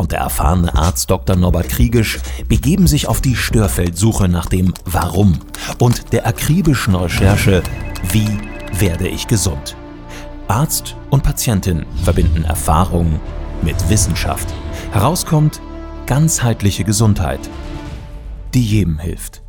und der erfahrene Arzt Dr. Norbert Kriegisch begeben sich auf die Störfeldsuche nach dem Warum und der akribischen Recherche Wie werde ich gesund? Arzt und Patientin verbinden Erfahrung mit Wissenschaft. Herauskommt ganzheitliche Gesundheit, die jedem hilft.